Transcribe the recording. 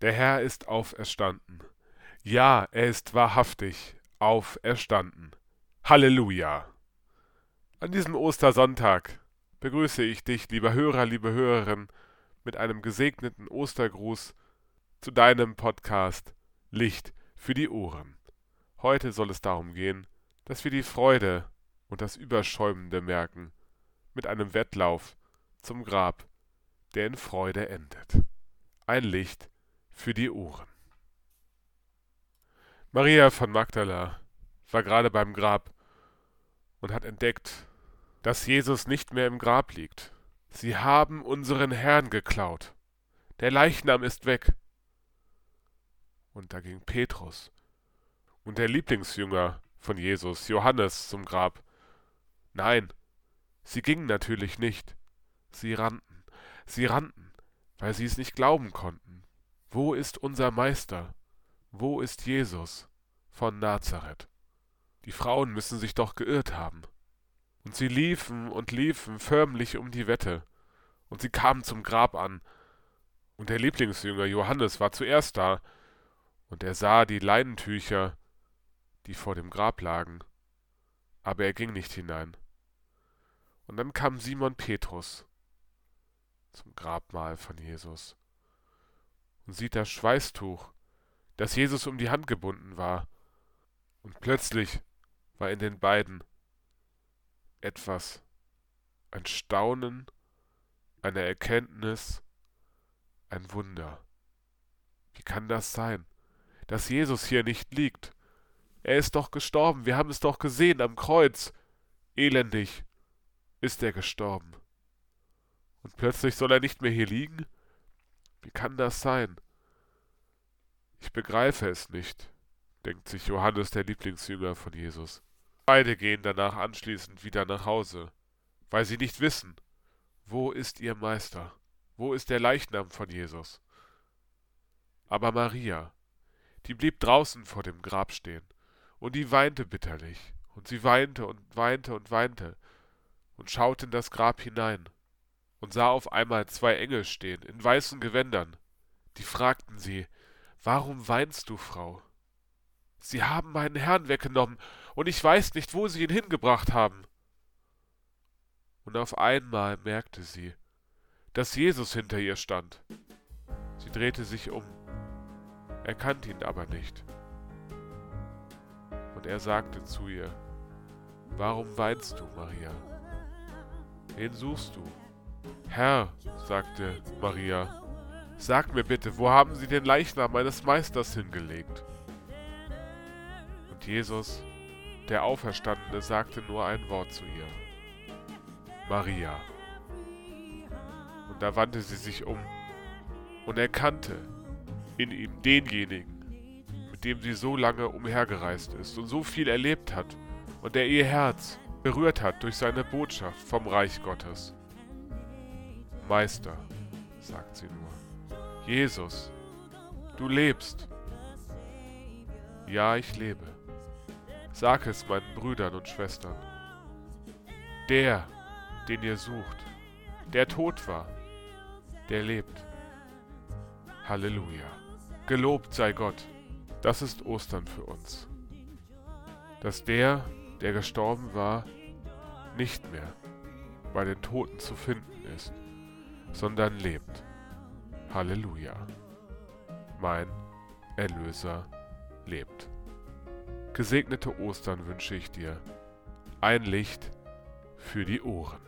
Der Herr ist auferstanden. Ja, er ist wahrhaftig auferstanden. Halleluja. An diesem Ostersonntag begrüße ich dich, lieber Hörer, liebe Hörerin, mit einem gesegneten Ostergruß zu deinem Podcast Licht für die Ohren. Heute soll es darum gehen, dass wir die Freude und das Überschäumende merken mit einem Wettlauf zum Grab, der in Freude endet. Ein Licht für die Ohren. Maria von Magdala war gerade beim Grab und hat entdeckt, dass Jesus nicht mehr im Grab liegt. Sie haben unseren Herrn geklaut. Der Leichnam ist weg. Und da ging Petrus und der Lieblingsjünger von Jesus, Johannes, zum Grab. Nein, sie gingen natürlich nicht. Sie rannten, sie rannten, weil sie es nicht glauben konnten. Wo ist unser Meister? Wo ist Jesus von Nazareth? Die Frauen müssen sich doch geirrt haben. Und sie liefen und liefen förmlich um die Wette. Und sie kamen zum Grab an. Und der Lieblingsjünger Johannes war zuerst da. Und er sah die Leinentücher, die vor dem Grab lagen. Aber er ging nicht hinein. Und dann kam Simon Petrus zum Grabmal von Jesus und sieht das Schweißtuch, das Jesus um die Hand gebunden war. Und plötzlich war in den beiden etwas, ein Staunen, eine Erkenntnis, ein Wunder. Wie kann das sein, dass Jesus hier nicht liegt? Er ist doch gestorben, wir haben es doch gesehen am Kreuz. Elendig ist er gestorben. Und plötzlich soll er nicht mehr hier liegen? Wie kann das sein? Ich begreife es nicht, denkt sich Johannes, der Lieblingsjünger von Jesus. Beide gehen danach anschließend wieder nach Hause, weil sie nicht wissen, wo ist ihr Meister, wo ist der Leichnam von Jesus. Aber Maria, die blieb draußen vor dem Grab stehen, und die weinte bitterlich, und sie weinte und weinte und weinte, und schaute in das Grab hinein und sah auf einmal zwei Engel stehen in weißen Gewändern. Die fragten sie, Warum weinst du, Frau? Sie haben meinen Herrn weggenommen, und ich weiß nicht, wo sie ihn hingebracht haben. Und auf einmal merkte sie, dass Jesus hinter ihr stand. Sie drehte sich um, erkannte ihn aber nicht. Und er sagte zu ihr, Warum weinst du, Maria? Wen suchst du? Herr, sagte Maria, sag mir bitte, wo haben Sie den Leichnam meines Meisters hingelegt? Und Jesus, der Auferstandene, sagte nur ein Wort zu ihr. Maria. Und da wandte sie sich um und erkannte in ihm denjenigen, mit dem sie so lange umhergereist ist und so viel erlebt hat und der ihr Herz berührt hat durch seine Botschaft vom Reich Gottes. Meister, sagt sie nur, Jesus, du lebst. Ja, ich lebe. Sag es meinen Brüdern und Schwestern. Der, den ihr sucht, der tot war, der lebt. Halleluja. Gelobt sei Gott. Das ist Ostern für uns. Dass der, der gestorben war, nicht mehr bei den Toten zu finden ist, sondern lebt. Halleluja. Mein Erlöser lebt. Gesegnete Ostern wünsche ich dir. Ein Licht für die Ohren.